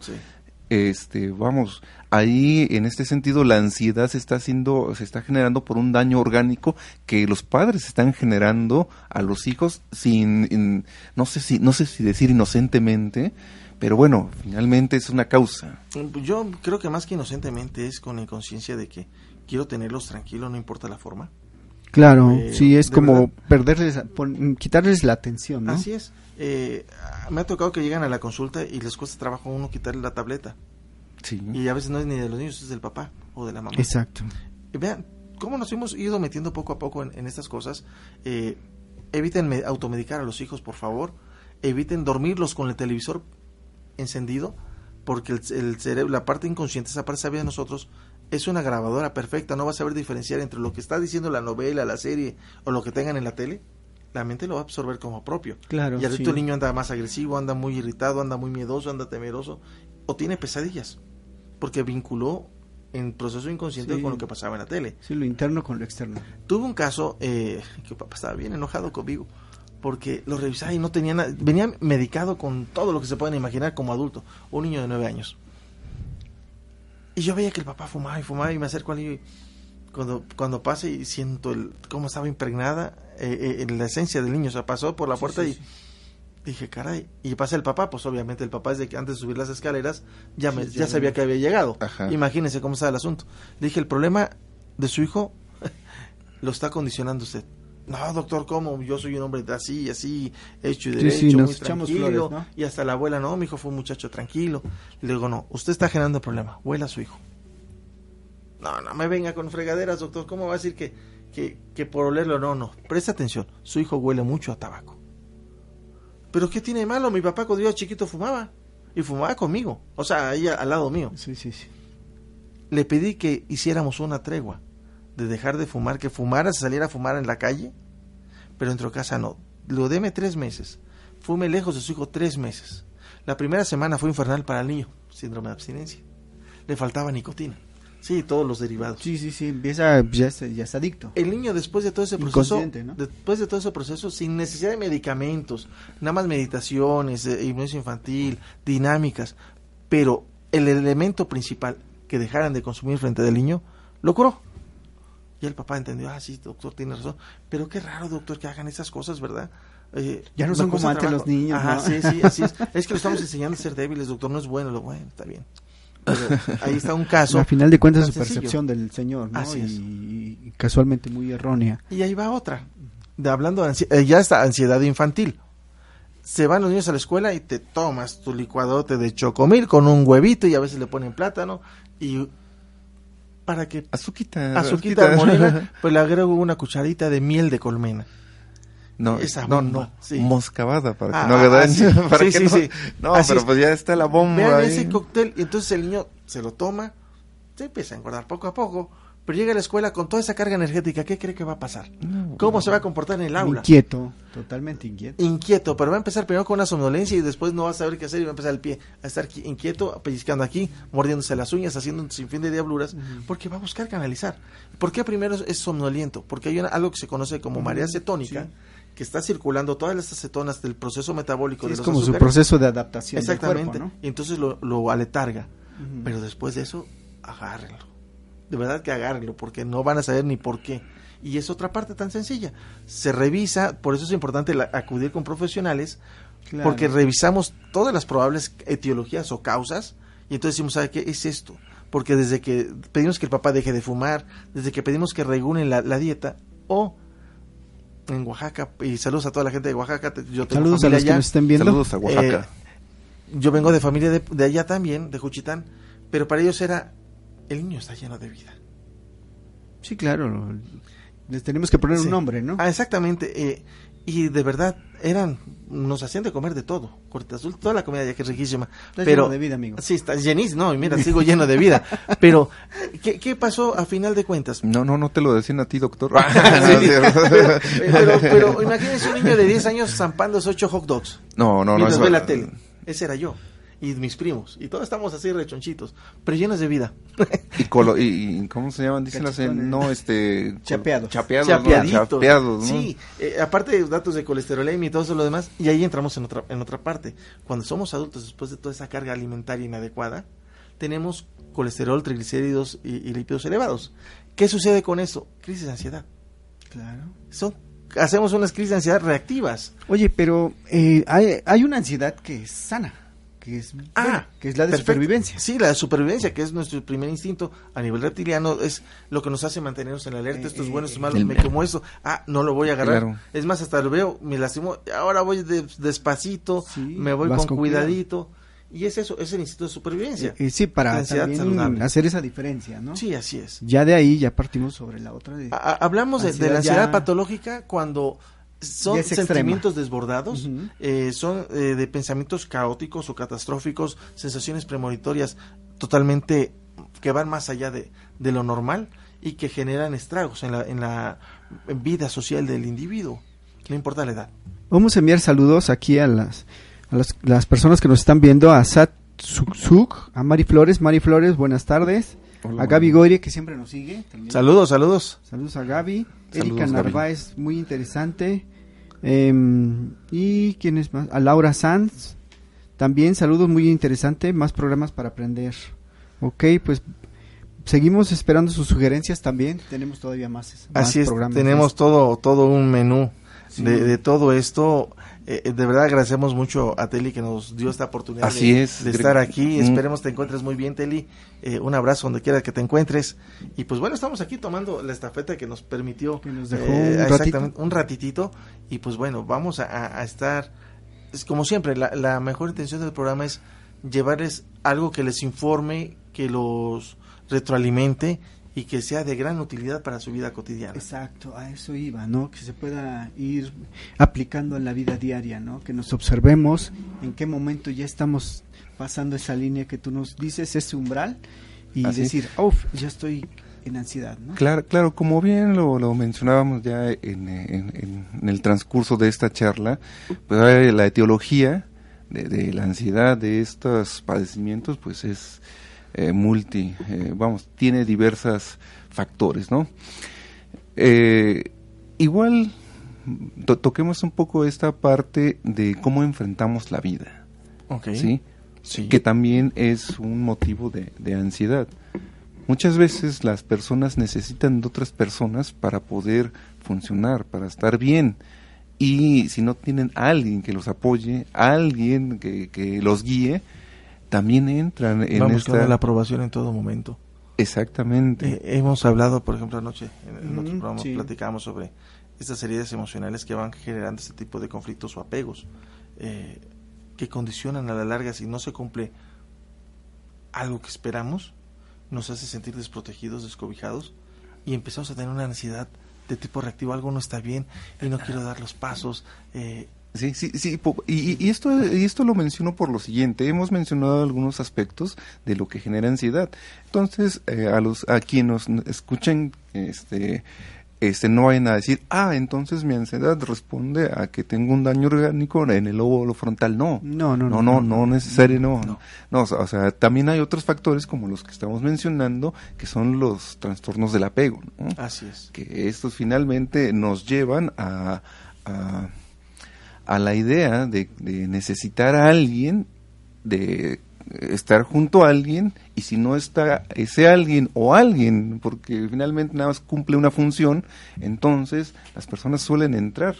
S3: Este, vamos, ahí en este sentido la ansiedad se está haciendo, se está generando por un daño orgánico que los padres están generando a los hijos sin, no sé si, no sé si decir inocentemente, pero bueno, finalmente es una causa.
S2: Yo creo que más que inocentemente es con la conciencia de que quiero tenerlos tranquilos, no importa la forma.
S1: Claro, eh, sí, es como perderles, quitarles la atención, ¿no?
S2: Así es. Eh, me ha tocado que llegan a la consulta y les cuesta trabajo a uno quitarle la tableta. Y a veces no es ni de los niños, es del papá o de la mamá.
S1: Exacto.
S2: Y vean cómo nos hemos ido metiendo poco a poco en, estas cosas. Eh, eviten automedicar a los hijos, por favor. Eviten dormirlos con el televisor encendido, porque el, cerebro, la parte inconsciente, esa parte sabia de nosotros, es una grabadora perfecta. No va a saber diferenciar entre lo que está diciendo la novela, la serie o lo que tengan en la tele. La mente lo va a absorber como propio.
S1: Claro.
S2: Y al el niño anda más agresivo, anda muy irritado, anda muy miedoso, anda temeroso o tiene pesadillas porque vinculó en proceso inconsciente con lo que pasaba en la tele.
S1: Sí, lo interno con lo externo.
S2: Tuve un caso eh, que papá estaba bien enojado conmigo porque lo revisaba y no tenía nada. Venía medicado con todo lo que se pueden imaginar como adulto, un niño de nueve años. Y yo veía que el papá fumaba y fumaba y me acerco al niño y cuando, cuando pase y siento el, cómo estaba impregnada eh, eh, la esencia del niño. O sea, pasó por la puerta y Dije, caray, y pasa el papá, pues obviamente el papá desde que antes de subir las escaleras ya, me, ya, sabía que había llegado. Imagínense cómo está el asunto. Le dije, el problema de su hijo lo está condicionando usted. No, doctor, ¿cómo? Yo soy un hombre así, así, hecho y derecho, muy tranquilo. Y hasta la abuela, no, mi hijo fue un muchacho tranquilo. Le digo, no, usted está generando problema, huela a su hijo. No, no me venga con fregaderas, doctor, ¿cómo va a decir que, que, que por olerlo? No, no, presta atención, su hijo huele mucho a tabaco. Pero ¿qué tiene de malo? Mi papá cuando yo chiquito fumaba. Y fumaba conmigo. O sea, ahí al lado mío.
S1: Sí, sí, sí.
S2: Le pedí que hiciéramos una tregua. De dejar de fumar, que fumara, se saliera a fumar en la calle, pero dentro de casa no. Lo deme tres meses. Fume lejos de su hijo tres meses. La primera semana fue infernal para el niño, síndrome de abstinencia. Le faltaba nicotina. Sí, todos los derivados.
S1: Sí, sí, sí, empieza, ya ya es adicto.
S2: El niño después de todo ese proceso,
S1: ¿no?
S2: después de todo ese proceso, sin necesidad de medicamentos, nada más meditaciones, eh, hipnosis infantil, dinámicas, pero el elemento principal que dejaran de consumir frente del niño, lo curó. Y el papá entendió, ah, sí, doctor, tiene razón, pero qué raro, doctor, que hagan esas cosas, ¿verdad? Eh,
S1: Ya no son como antes
S2: trabajo.
S1: los niños,
S2: Ajá,
S1: ¿no?
S2: sí, sí, así es. Es que lo estamos enseñando a ser débiles, doctor, no es bueno, lo bueno, está bien. Pero ahí está un caso.
S1: Al final de cuentas su
S2: sencillo.
S1: percepción del señor, ¿no?
S2: Así es.
S1: y casualmente muy errónea.
S2: Y ahí va otra. De hablando de eh, ya está ansiedad infantil. Se van los niños a la escuela y te tomas tu licuadote de chocomil con un huevito y a veces le ponen plátano y para que
S3: Azuquita.
S2: azuquita morena, pues le agrego una cucharadita de miel de colmena.
S3: No,
S2: Esa
S3: no, no,
S2: sí.
S3: moscabada para que
S2: Ah,
S3: no haga
S2: ah,
S3: daño.
S2: sí.
S3: para
S2: Sí,
S3: que
S2: sí,
S3: no, no, pero
S2: es.
S3: pues ya está la bomba
S2: Vean
S3: ahí.
S2: ese cóctel y entonces el niño se lo toma, se empieza a engordar poco a poco, pero llega a la escuela con toda esa carga energética, ¿qué cree que va a pasar?
S3: No,
S2: ¿Cómo
S3: no.
S2: se va a comportar en el aula?
S1: Inquieto, totalmente inquieto.
S2: inquieto, pero va a empezar primero con una somnolencia y después no va a saber qué hacer y va a empezar el pie a estar qui- inquieto, pellizcando aquí, mordiéndose las uñas, haciendo un sinfín de diabluras, porque va a buscar canalizar. ¿Por qué primero es- es somnoliento? Porque hay una- algo que se conoce como marea cetónica, que está circulando todas las acetonas del proceso metabólico
S1: Sí,
S2: de
S1: es
S2: los
S1: como su proceso de adaptación
S2: Exactamente.
S1: del cuerpo,
S2: Y entonces lo, lo aletarga. Pero después de eso, agárrenlo. De verdad que agárrenlo, porque no van a saber ni por qué. Y es otra parte tan sencilla. Se revisa, por eso es importante la- acudir con profesionales,
S1: Claro.
S2: porque revisamos todas las probables etiologías o causas, y entonces decimos, ¿sabe qué es esto? Porque desde que pedimos que el papá deje de fumar, desde que pedimos que regulen la, la dieta, o en Oaxaca, y saludos a toda la gente de Oaxaca, te- yo tengo
S1: Saludos a
S2: familia
S1: los que nos estén viendo.
S3: Saludos a Oaxaca.
S2: Eh, yo vengo de familia de, de allá también, de Juchitán, pero para ellos era, el niño está lleno de vida.
S1: Sí, claro. Les tenemos que poner
S2: Sí.
S1: un nombre, ¿no?
S2: Ah, exactamente. eh, y de verdad, eran, nos hacían de comer de todo. Corte azul, toda la comida ya que es riquísima. Pero,
S1: lleno de vida, amigo.
S2: Sí, está llenísimo. No, y mira, sigo lleno de vida. Pero, ¿qué, qué pasó a final de cuentas?
S3: No, no, no te lo decían a ti, doctor.
S2: Sí, pero, pero, pero imagínense un niño de 10 años zampando esos 8 hot dogs.
S3: no, no, no.
S2: mientras
S3: eso-
S2: ve la tele. Ese era yo. Y mis primos. Y todos estamos así rechonchitos. Pero llenos de vida.
S3: Y, colo- y, y ¿cómo se llaman? Dicen las, no, este...
S1: Chapeados.
S3: Chapeados, ¿no?
S2: Chapeaditos.
S3: Chapeados, ¿no?
S2: Sí, eh, aparte de datos de colesterolemia y todo eso lo demás, y ahí entramos en otra, en otra parte. Cuando somos adultos, después de toda esa carga alimentaria inadecuada, tenemos colesterol, triglicéridos y, y lípidos elevados. ¿Qué sucede con eso? Crisis de ansiedad.
S1: Claro.
S2: Son, hacemos unas crisis de ansiedad reactivas.
S1: Oye, pero eh, hay, hay una ansiedad que es sana, que es, buena, que es la de
S2: Ah, perfecto.
S1: supervivencia.
S2: Sí, la de supervivencia, que es nuestro primer instinto a nivel reptiliano, es lo que nos hace mantenernos en la alerta.
S1: Eh,
S2: esto es bueno, esto es malo,
S3: el-
S2: me como eso. Ah, no lo voy a agarrar.
S3: Claro.
S2: Es más, hasta lo veo, me lastimó. Ahora voy de- despacito,
S1: Sí,
S2: me voy con,
S1: con
S2: cuidadito. Y es eso, es el instinto de supervivencia.
S1: Eh, eh, sí, para también hacer esa diferencia, ¿no?
S2: Sí, así es.
S1: Ya de ahí ya partimos sobre la otra. De,
S2: A- a- hablamos de, la ansiedad
S1: ya-
S2: patológica cuando son
S1: extrema.
S2: sentimientos desbordados, eh, son eh, de pensamientos caóticos o catastróficos, sensaciones premonitorias totalmente que van más allá de, de lo normal y que generan estragos en la, en la vida social del individuo. No importa la edad.
S1: Vamos a enviar saludos aquí a las, a las, las personas que nos están viendo, a Sat Suk Suk, a Mari Flores. Mari Flores, buenas tardes.
S3: Hola,
S1: a Gaby. Goire, que siempre nos sigue. también.
S2: Saludos, saludos.
S1: Saludos a Gaby.
S3: Saludos,
S1: Erika
S3: Gaby.
S1: Narváez, muy interesante. Em, ¿Y quién es más? A Laura Sanz. También saludos, muy interesante. Más programas para aprender. Ok, pues seguimos esperando sus sugerencias también. Tenemos todavía más, más
S2: Así es,
S1: programas.
S2: tenemos todo, todo un menú
S1: Sí.
S2: de, de todo esto. Eh, eh, de verdad agradecemos mucho a Teli que nos dio esta oportunidad
S3: Así
S2: de,
S3: es.
S2: de estar aquí.
S3: Mm.
S2: Esperemos te encuentres muy bien, Teli. Eh, un abrazo donde quiera que te encuentres. Y pues bueno, estamos aquí tomando la estafeta que nos permitió
S1: Que nos dejó
S2: eh,
S1: un
S2: exactamente,
S1: ratito.
S2: un ratitito. Y pues bueno, vamos a, a- a estar, es como siempre, la, la mejor intención del programa es llevarles algo que les informe, que los retroalimente y que sea de gran utilidad para su vida cotidiana.
S1: Exacto, a eso iba, ¿no? Que se pueda ir aplicando en la vida diaria, ¿no? Que nos observemos en qué momento ya estamos pasando esa línea que tú nos dices, ese umbral, y
S3: Así.
S1: decir, uff, ya estoy en ansiedad, ¿no?
S3: Claro, claro, como bien lo, lo mencionábamos ya en, en- en el transcurso de esta charla, pues la etiología de, de la ansiedad de estos padecimientos, pues es eh, multi, eh, vamos, tiene diversos factores, ¿no? Eh, igual to- toquemos un poco esta parte de cómo enfrentamos la vida,
S2: Ok.
S3: ¿sí?
S2: Sí.
S3: que también es un motivo de, de ansiedad. Muchas veces las personas necesitan de otras personas para poder funcionar, para estar bien. Y si no tienen a alguien que los apoye, alguien que, que los guíe, también entran en esta...
S2: la aprobación en todo momento.
S3: Exactamente.
S2: Eh, hemos hablado, por ejemplo, anoche, en, en otro
S1: Mm,
S2: programa,
S1: sí.
S2: platicamos sobre estas heridas emocionales que van generando este tipo de conflictos o apegos, eh, que condicionan a la larga, si no se cumple algo que esperamos, nos hace sentir desprotegidos, descobijados, y empezamos a tener una ansiedad de tipo reactivo, algo no está bien, y no quiero dar los pasos. eh,
S3: Sí, sí, sí. Y, esto, y esto lo menciono por lo siguiente. Hemos mencionado algunos aspectos de lo que genera ansiedad. Entonces, eh, a los a quienes nos escuchen, este, este, no vayan a decir, ah, entonces mi ansiedad responde a que tengo un daño orgánico en el lóbulo frontal. No.
S1: No, no,
S3: no, no, no necesario, no. No, o sea, o sea, también hay otros factores como los que estamos mencionando, que son los trastornos del apego. ¿no?
S2: así es.
S3: que estos finalmente nos llevan a, a, a la idea de, necesitar a alguien, de estar junto a alguien, y si no está ese alguien o alguien, porque finalmente nada más cumple una función, entonces las personas suelen entrar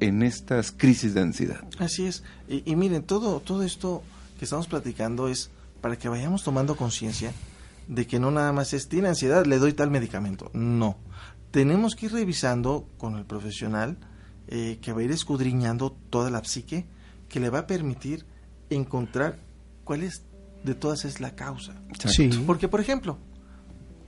S3: en estas crisis de ansiedad.
S2: Así es. Y, y miren, todo, todo esto que estamos platicando es para que vayamos tomando conciencia de que no nada más es, tiene ansiedad, le doy tal medicamento. No. Tenemos que ir revisando con el profesional eh, que va a ir escudriñando toda la psique, que le va a permitir encontrar cuál es de todas es la causa.
S1: Sí.
S2: Porque, por ejemplo,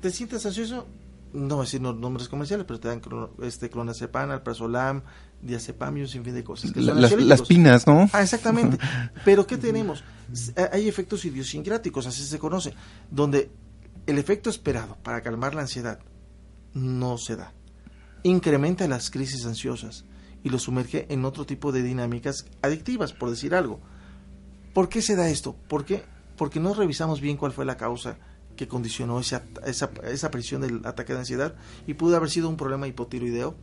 S2: te sientes ansioso, no voy a decir no- nombres comerciales, pero te dan clo- este clonazepam, alprazolam, diazepam y un sinfín de cosas. que
S3: La-
S2: son
S3: las, pinas, ¿no?
S2: Ah, exactamente. Pero ¿qué tenemos? S- Hay efectos idiosincráticos, así se conoce, donde el efecto esperado para calmar la ansiedad no se da. Incrementa las crisis ansiosas y lo sumerge en otro tipo de dinámicas adictivas, por decir algo. ¿Por qué se da esto? ¿Por qué? Porque no revisamos bien cuál fue la causa que condicionó esa, esa, esa aparición del ataque de ansiedad y pudo haber sido un problema hipotiroideo,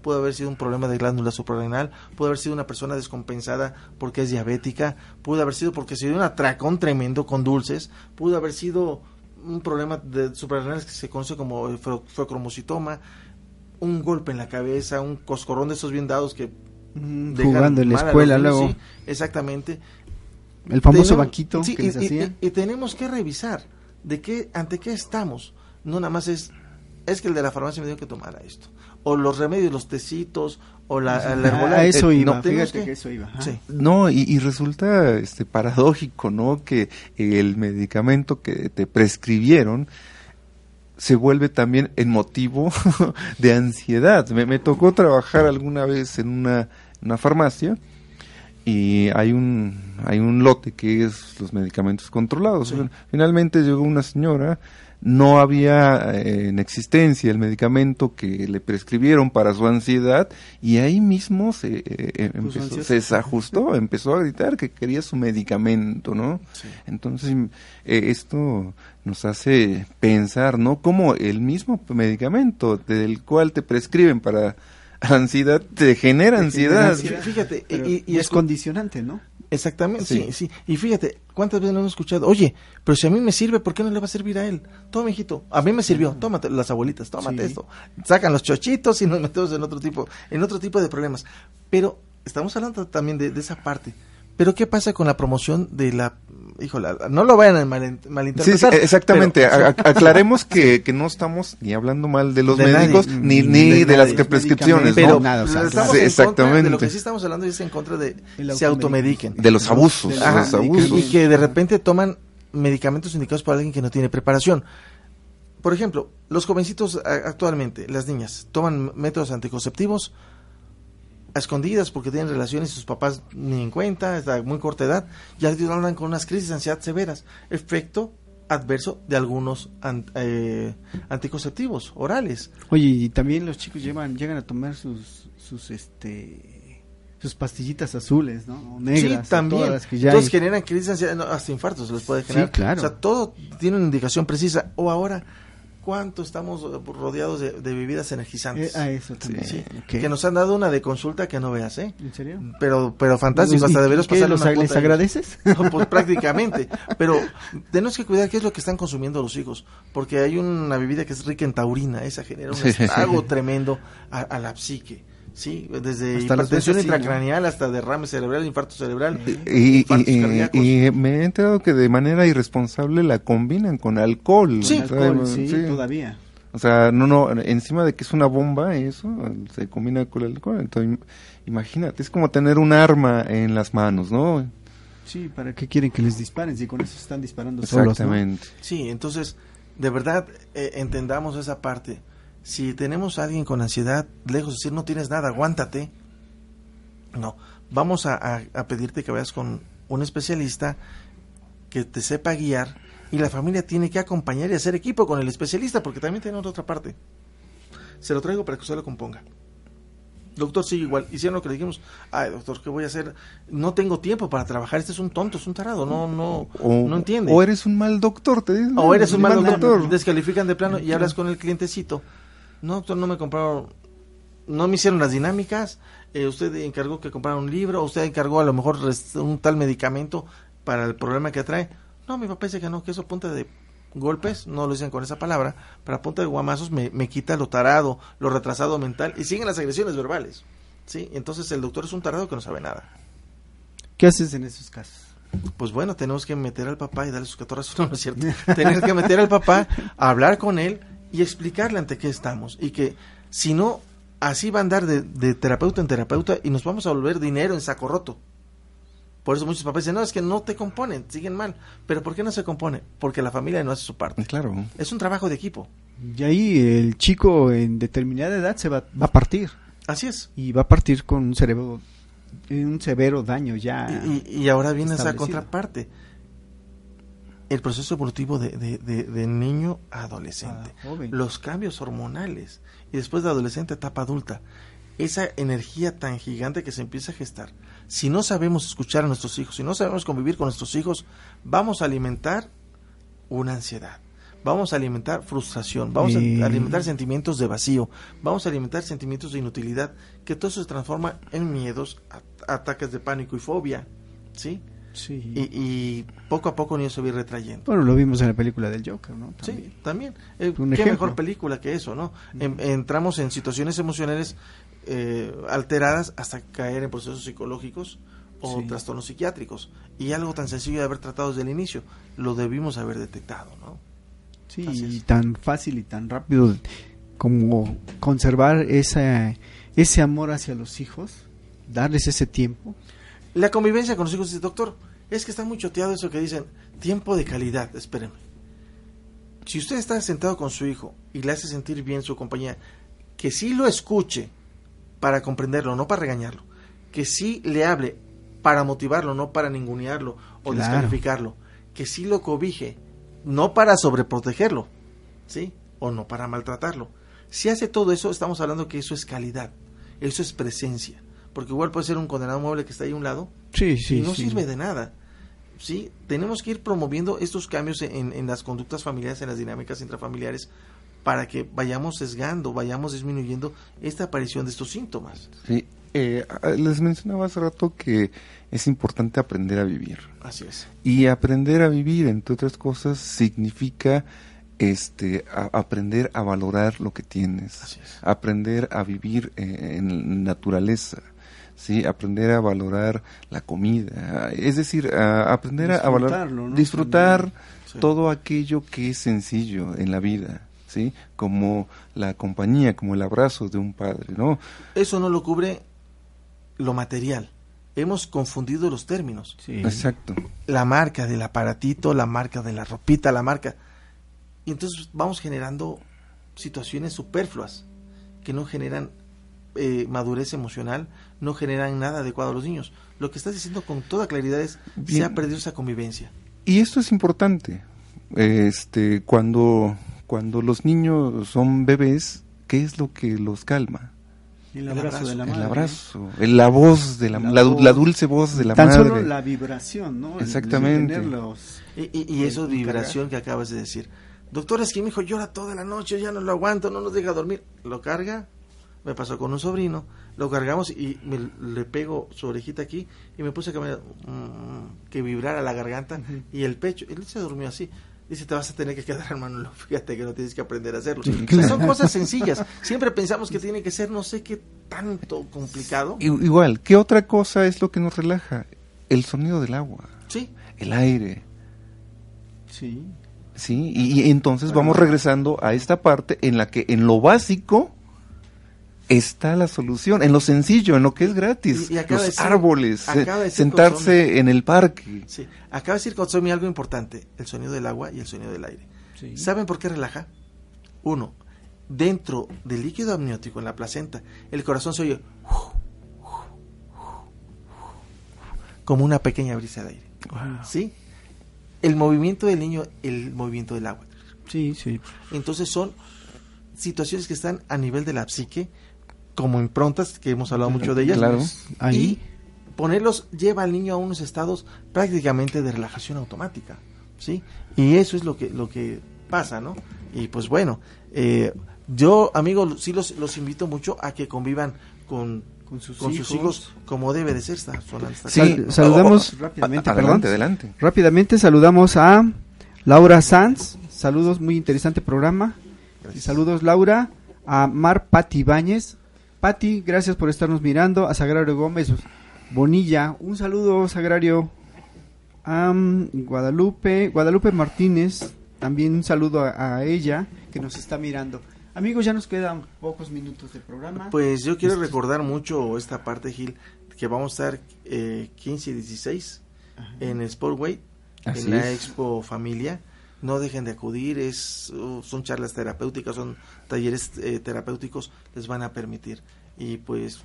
S2: pudo haber sido un problema de glándula suprarrenal, pudo haber sido una persona descompensada porque es diabética, pudo haber sido porque se dio un atracón tremendo con dulces, pudo haber sido un problema de suprarrenales que se conoce como feocromocitoma, un golpe en la cabeza, un coscorrón de esos bien dados que
S1: Mm, Jugando en la escuela
S2: niños,
S1: luego.
S2: sí, exactamente.
S1: El famoso
S2: Tenemos-
S1: banquito
S2: sí,
S1: que
S2: y,
S1: les hacía.
S2: y- y tenemos que revisar de qué, ante qué estamos. No nada más es, es que el de la farmacia me dijo que tomara esto. O los remedios, los tecitos, o la, la
S1: Ah,
S2: Herbolaria.
S1: a eso
S2: Eh,
S1: iba,
S2: no,
S1: fíjate que eso iba.
S2: Sí.
S3: No, y, y resulta este paradójico, ¿no? Que el medicamento que te prescribieron se vuelve también el motivo de ansiedad. Me, me tocó trabajar alguna vez en una, una farmacia y hay un hay un lote que es los medicamentos controlados.
S2: Sí.
S3: Finalmente llegó una señora, no había eh, en existencia el medicamento que le prescribieron para su ansiedad y ahí mismo se, eh, eh, empezó- se desajustó, empezó a gritar que quería su medicamento, ¿no?
S2: Sí.
S3: Entonces eh, esto nos hace pensar, ¿no? Cómo el mismo medicamento del cual te prescriben para ansiedad te genera ansiedad.
S1: ansiedad.
S2: Fíjate,
S1: Pero
S2: y, y
S1: es condicionante, ¿no?
S2: Exactamente, sí.
S3: Sí.
S2: sí, Y fíjate, ¿cuántas veces no hemos escuchado? Oye, pero si a mí me sirve, ¿por qué no le va a servir a él? Toma, hijito. A mí me sirvió. Tómate, las abuelitas, tómate
S1: Sí.
S2: esto. Sacan los chochitos y nos metemos en otro tipo, en otro tipo de problemas. Pero estamos hablando también de, de esa parte. Pero ¿qué pasa con la promoción de la... Híjole, no lo vayan a mal,
S3: Sí, sí,
S2: malinterpretar.
S3: exactamente.
S2: pero-
S3: aclaremos que, que no estamos ni hablando mal de los
S2: De
S3: médicos ni,
S2: Ni
S3: ni
S2: de
S3: de, las
S2: nadie.
S3: que prescripciones,
S2: pero
S3: ¿no?
S1: nada, o sea,
S2: estamos
S3: Sí,
S2: en contra de lo
S3: exactamente.
S2: que sí estamos hablando es en contra de se automediquen.
S3: De los abusos,
S2: Ajá,
S3: los
S2: y,
S3: abusos.
S2: y que de repente toman medicamentos indicados por alguien que no tiene preparación. Por ejemplo, los jovencitos actualmente, las niñas, toman métodos anticonceptivos a escondidas porque tienen relaciones y sus papás ni en cuenta, está a muy corta edad, ya hablan con unas crisis de ansiedad severas. Efecto adverso de algunos an- eh, anticonceptivos orales.
S1: Oye, y también los chicos llevan, llegan a tomar sus, sus, este, sus pastillitas azules, ¿no? O negras.
S2: sí, también.
S1: todas las que ya
S2: Entonces
S1: hay.
S2: generan crisis de ansiedad, no, hasta infartos les puede
S1: Sí,
S2: generar.
S1: claro.
S2: O sea, todo tiene una indicación precisa. O ahora, ¿cuánto estamos eh, rodeados de, de bebidas
S1: Eh,
S2: energizantes?
S1: a eso también.
S2: Sí. Que nos han dado una de consulta que no veas, ¿eh?
S1: ¿En serio?
S2: Pero, pero fantástico,
S1: ¿Y-
S2: hasta
S1: qué,
S2: pasarle
S1: los-
S2: una
S1: ¿Les agradeces?
S2: No, pues prácticamente. Pero tenemos que cuidar qué es lo que están consumiendo los hijos. Porque hay una bebida que es rica en taurina. Esa genera un estrago tremendo a, a la psique. Sí, desde
S1: Hasta
S2: hipertensión intracraneal hasta derrame cerebral, infarto cerebral,
S3: Y,
S2: infartos
S3: y- y-
S2: cardíacos.
S3: y me he enterado que de manera irresponsable la combinan con alcohol.
S2: Sí.
S3: O sea,
S1: Alcohol, sí,
S3: sí.
S1: todavía.
S3: O sea, no, no, encima de que es una bomba, eso se combina con el alcohol. Entonces, im- imagínate, es como tener un arma en las manos, ¿no?
S1: Sí, ¿para qué quieren que les disparen si con eso están disparando solos, ¿no?
S3: Exactamente.
S2: Sí, entonces, de verdad, eh, entendamos esa parte. Si tenemos a alguien con ansiedad, lejos de decir no tienes nada, aguántate. No, vamos a, a- a pedirte que vayas con un especialista que te sepa guiar y la familia tiene que acompañar y hacer equipo con el especialista porque también tenemos otra parte. Se lo traigo para que usted lo componga. Doctor, sigue igual. Hicieron lo que le dijimos. Ay, doctor, ¿qué voy a hacer? No tengo tiempo para trabajar. Este es un tonto, es un tarado. No, no,
S3: O,
S2: no entiende.
S3: o eres un mal doctor, te dicen.
S2: O eres un mal doctor,
S3: doctor.
S2: descalifican de plano y hablas con el clientecito. No, doctor, no me compraron, no me hicieron las dinámicas. eh, usted encargó que comprara un libro, usted encargó a lo mejor un tal medicamento para el problema que trae. No, mi papá dice que no, que eso a punta de golpes, no lo dicen con esa palabra, pero a punta de guamazos me, me quita lo tarado, lo retrasado mental y siguen las agresiones verbales. ¿sí? Entonces el doctor es un tarado que no sabe nada.
S1: ¿Qué haces en esos casos?
S2: Pues bueno, tenemos que meter al papá y darle sus 14 no, no es cierto. Tener que meter al papá, hablar con él y explicarle ante qué estamos. Y que si no, así va a andar de, de terapeuta en terapeuta y nos vamos a volver dinero en saco roto. Por eso muchos papás dicen, no, es que no te componen, siguen mal. Pero ¿por qué no se compone? Porque la familia no hace su parte.
S3: Claro.
S2: Es un trabajo de equipo.
S1: Y ahí el chico en determinada edad se va, va a partir.
S2: Así es.
S1: Y va a partir con un cerebro, un severo daño ya.
S2: Y, y- ahora viene esa contraparte. El proceso evolutivo de, de- de- de niño a adolescente.
S1: Ah.
S2: Los cambios hormonales. Y después de adolescente, etapa adulta. Esa energía tan gigante que se empieza a gestar. Si no sabemos escuchar a nuestros hijos, si no sabemos convivir con nuestros hijos, vamos a alimentar una ansiedad. Vamos a alimentar frustración, vamos
S1: Y-
S2: a alimentar sentimientos de vacío, vamos a alimentar sentimientos de inutilidad, que todo eso se transforma en miedos, a- ataques de pánico y fobia, ¿sí?
S1: Sí.
S2: Y, y poco a poco niño se va a ir retrayendo.
S1: bueno, lo vimos en la película del Joker, ¿no?
S2: Sí,
S1: También.
S2: Eh, ¿Qué
S1: ejemplo.
S2: mejor película que eso, no? En- entramos en situaciones emocionales eh, alteradas hasta caer en procesos psicológicos o
S1: Sí.
S2: trastornos psiquiátricos. Y algo tan sencillo de haber tratado desde el inicio, lo debimos haber detectado, ¿no?
S1: Sí, y tan fácil y tan rápido como conservar esa, ese amor hacia los hijos, darles ese tiempo.
S2: La convivencia con los hijos, dice, doctor, es que está muy choteado eso que dicen, tiempo de calidad, espéreme. Si usted está sentado con su hijo y le hace sentir bien su compañía, que sí lo escuche para comprenderlo, no para regañarlo, que sí le hable para motivarlo, no para ningunearlo o
S1: Claro.
S2: descalificarlo, que sí lo cobije, no para sobreprotegerlo, ¿sí? O no para maltratarlo. Si hace todo eso, estamos hablando que eso es calidad, eso es presencia, porque igual puede ser un condenado mueble que está ahí a un lado
S1: Sí, sí,
S2: y no
S1: sí.
S2: sirve de nada. Sí, tenemos que ir promoviendo estos cambios en, en las conductas familiares, en las dinámicas intrafamiliares, para que vayamos sesgando, vayamos disminuyendo esta aparición de estos síntomas.
S3: Sí, eh, les mencionaba hace rato que es importante aprender a vivir.
S2: Así es.
S3: Y aprender a vivir, entre otras cosas, significa este a- aprender a valorar lo que tienes,
S2: Así es.
S3: aprender a vivir eh, en naturaleza, sí, aprender a valorar la comida, es decir, a aprender a- valorar, disfrutar
S2: Sí.
S3: todo aquello que es sencillo en la vida, sí, como la compañía, como el abrazo de un padre, ¿no?
S2: Eso no lo cubre lo material. Hemos confundido los términos.
S1: Sí.
S3: Exacto.
S2: La marca del aparatito, la marca de la ropita, la marca. Y entonces vamos generando situaciones superfluas que no generan eh, madurez emocional, no generan nada adecuado a los niños. Lo que estás diciendo con toda claridad es se
S3: Bien.
S2: ha perdido esa convivencia.
S3: Y esto es importante. este, cuando, cuando los niños son bebés, ¿qué es lo que los calma?
S1: El abrazo, de la madre.
S3: El abrazo, la voz de la,
S1: La
S3: la,
S1: voz.
S3: la dulce voz de la
S1: Tan
S3: madre.
S1: solo la vibración, ¿no?
S3: Exactamente.
S2: Y, y, y eso vibración que acabas de decir. Doctor, es que mi hijo llora toda la noche, ya no lo aguanto, no nos deja dormir. Lo carga, me pasó con un sobrino, lo cargamos y me, le pego su orejita aquí y me puse a caminar, mm, que vibrara la garganta y el pecho. Él se durmió así. Dice, te vas a tener que quedar, hermano. No, Fíjate que no tienes que aprender a hacerlo. O sea, son cosas sencillas. Siempre pensamos que tiene que ser no sé qué tanto complicado.
S3: Igual, ¿qué otra cosa es lo que nos relaja? El sonido del agua,
S2: Sí,
S3: el aire,
S1: Sí.
S3: ¿sí? Y, y entonces vamos regresando a esta parte en la que en lo básico está la solución, en lo sencillo, en lo que es gratis.
S2: Y- y acaba
S3: Los
S2: de decir-
S3: árboles,
S2: acaba de decir
S3: sentarse en el parque.
S2: sí. Acaba de decir Kotsomi algo importante, el sonido del agua y el sonido del aire.
S1: Sí.
S2: ¿Saben por qué relaja? Uno, dentro del líquido amniótico en la placenta, el corazón se oye como una pequeña brisa de aire. ¿Sí? El movimiento del niño, el movimiento del agua.
S1: Sí, sí.
S2: Entonces son situaciones que están a nivel de la psique, como improntas, que hemos hablado mucho de ellas.
S3: Claro.
S1: Ahí.
S2: Y ponerlos lleva al niño a unos estados prácticamente de relajación automática, ¿sí? Y eso es lo que, lo que pasa, ¿no? Y pues bueno, eh, yo, amigos, sí los, los invito mucho a que convivan con,
S1: Con sus
S2: con
S1: hijos.
S2: sus hijos como debe de ser. Esta
S3: Sí.
S1: Sal- saludamos
S3: Oh, oh,
S1: rápidamente,
S3: a- adelante.
S1: Rápidamente saludamos a Laura Sanz. Saludos, muy interesante programa. Y saludos, Laura. A Mar Pati Ibáñez. Pati, gracias por estarnos mirando. A Sagrario Gómez Bonilla. Un saludo, Sagrario. A Guadalupe, Guadalupe Martínez. También un saludo a, a ella que nos está mirando. Amigos, ya nos quedan pocos minutos de programa.
S2: Pues yo quiero
S1: Este-
S2: recordar mucho esta parte, Gil, que vamos a estar eh, 15 y 16 en Sportway,
S3: Así
S2: en la
S3: es.
S2: Expo Familia. No dejen de acudir, es, uh, son charlas terapéuticas, son talleres eh, terapéuticos, les van a permitir. Y pues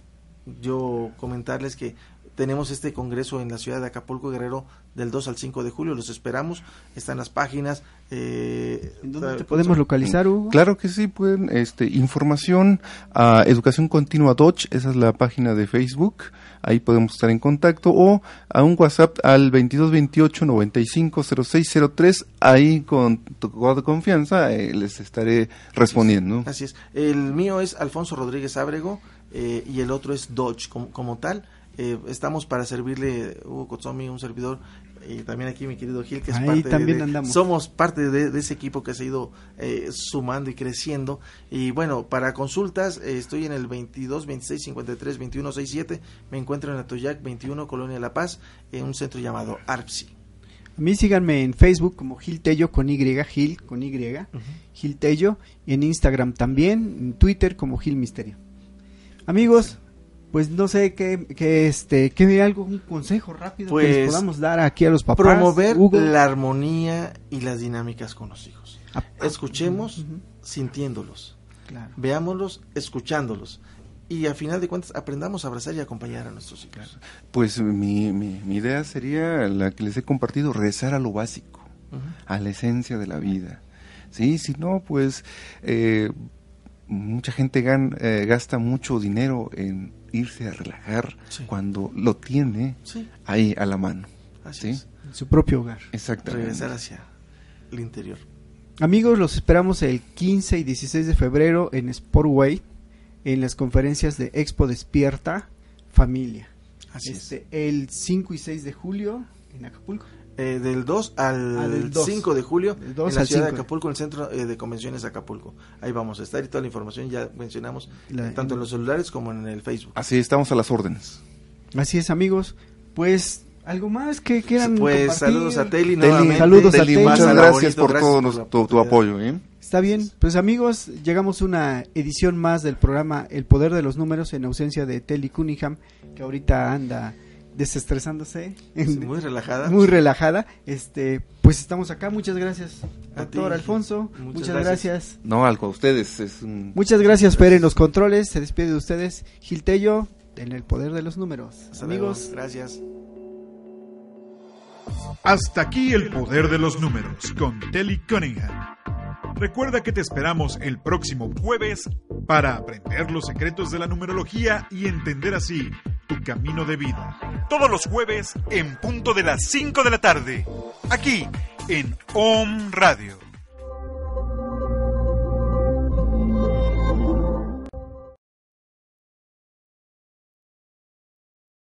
S2: yo comentarles que tenemos este congreso en la ciudad de Acapulco Guerrero del 2 al 5 de julio, los esperamos, están las páginas. Eh,
S1: ¿En dónde te podemos localizar, Hugo?
S3: Claro que sí, pueden, este, información a Educación Continua Dodge, esa es la página de Facebook, ahí podemos estar en contacto, o a un WhatsApp al 2228 950603, ahí con tu de confianza eh, les estaré respondiendo.
S2: Así es. El mío es Alfonso Rodríguez Ábrego eh, y el otro es Dodge como, como tal. Eh, estamos para servirle, Hugo Kotsomi, un servidor, y también aquí mi querido Gil, que es
S1: Ahí
S2: parte de-
S1: también
S2: de,
S1: andamos.
S2: Somos parte de, de ese equipo que se ha ido eh, sumando y creciendo. Y bueno, para consultas, eh, estoy en el 22, 26, 53, 21, 67. Me encuentro en Atoyac 21, Colonia La Paz, en un centro llamado ARPSI.
S1: A mí síganme en Facebook como Gil Tello con Y, Gil con Y, Gil Tello, y en Instagram también, en Twitter como Gil Misterio. Amigos, pues no sé qué, qué este, qué algo, un consejo rápido que les
S2: Pues,
S1: podamos dar aquí a los papás.
S2: Promover
S1: Hugo.
S2: la armonía y las dinámicas con los hijos.
S1: Ah,
S2: Escuchemos
S1: ujú,
S2: sintiéndolos.
S1: claro.
S2: veámoslos, escuchándolos. Y a final de cuentas aprendamos a abrazar y acompañar a nuestros hijos.
S3: Pues mi, mi, mi idea sería la que les he compartido, regresar a lo básico. A la esencia de la vida. Sí, si no, pues eh, mucha gente gan- eh, gasta mucho dinero en irse a relajar
S2: Sí.
S3: cuando lo tiene
S2: Sí,
S3: ahí a la mano.
S2: así
S3: ¿sí?
S2: es.
S1: En su propio hogar.
S3: Exactamente.
S2: Regresar hacia el interior.
S1: Amigos, los esperamos el 15 y 16 de febrero en Sportway, en las conferencias de Expo Despierta Familia.
S2: Así
S1: Este, El 5 y 6 de julio en Acapulco.
S2: Eh, del 2 al
S1: Ah, del 2.
S2: 5 de julio
S1: Del 2
S2: en la ciudad
S1: 5.
S2: de Acapulco, en el centro eh, de convenciones de Acapulco. Ahí vamos a estar y toda la información ya mencionamos,
S1: La-
S2: eh, tanto en los celulares como en el Facebook.
S3: Así estamos a las órdenes.
S1: Así es, amigos. Pues, ¿algo más que quieran
S2: Pues
S1: compartir?
S2: saludos a Teli,
S3: Teli,
S2: nuevamente.
S1: saludos a
S3: Teli,
S1: Teli.
S3: muchas gracias por
S2: gracias
S3: todo
S2: por
S3: tu, apoyo. ¿eh?
S1: Está bien. Pues, amigos, llegamos a una edición más del programa El Poder de los Números en ausencia de Telly Cunningham, que ahorita anda desestresándose.
S2: Sí, muy relajada.
S1: muy relajada. Este, pues estamos acá. Muchas gracias,
S2: A
S1: doctor
S2: ti,
S1: Alfonso.
S2: muchas
S1: Muchas,
S2: gracias.
S1: gracias.
S3: No, algo a ustedes. Es un...
S1: Muchas gracias, Fer, en los controles. Se despide de ustedes, Gil Tello, en el poder de los números.
S2: Hasta luego.
S1: Amigos,
S2: Gracias.
S4: Hasta aquí el poder de los números con Telly Cunningham. Recuerda que te esperamos el próximo jueves para aprender los secretos de la numerología y entender así tu camino de vida. Todos los jueves en punto de las 5 de la tarde, aquí en OM Radio.